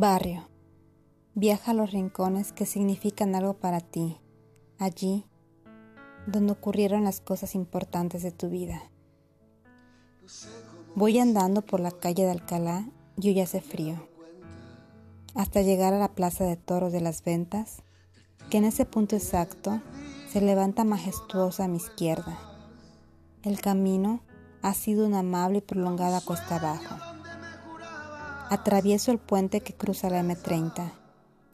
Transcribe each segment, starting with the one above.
Barrio. Viaja a los rincones que significan algo para ti, allí donde ocurrieron las cosas importantes de tu vida. Voy andando por la calle de Alcalá y hoy hace frío, hasta llegar a la plaza de toros de las ventas, que en ese punto exacto se levanta majestuosa a mi izquierda. El camino ha sido una amable y prolongada cuesta abajo. Atravieso el puente que cruza la M30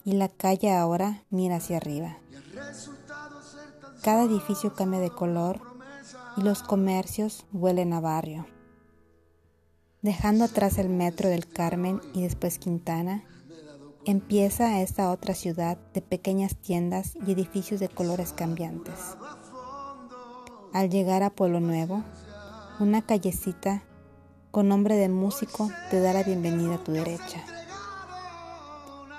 y la calle ahora mira hacia arriba. Cada edificio cambia de color y los comercios huelen a barrio. Dejando atrás el metro del Carmen y después Quintana, empieza esta otra ciudad de pequeñas tiendas y edificios de colores cambiantes. Al llegar a Pueblo Nuevo, una callecita con nombre de músico te da la bienvenida a tu derecha.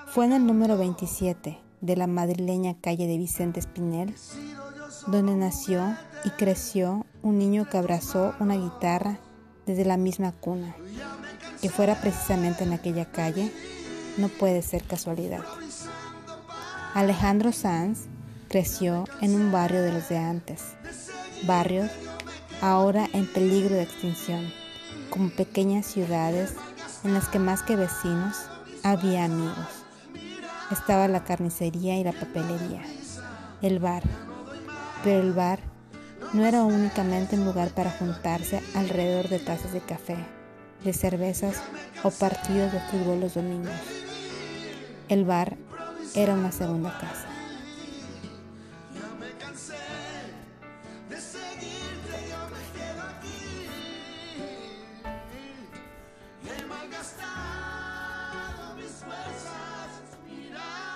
Fue en el número 27 de la madrileña calle de Vicente Espinel donde nació y creció un niño que abrazó una guitarra desde la misma cuna. Que fuera precisamente en aquella calle no puede ser casualidad. Alejandro Sanz creció en un barrio de los de antes, barrios ahora en peligro de extinción, como pequeñas ciudades en las que más que vecinos había amigos. Estaba la carnicería y la papelería, el bar, pero el bar no era únicamente un lugar para juntarse alrededor de tazas de café, de cervezas o partidos de fútbol los domingos. El bar era una segunda casa. Malgastado mis fuerzas, mira.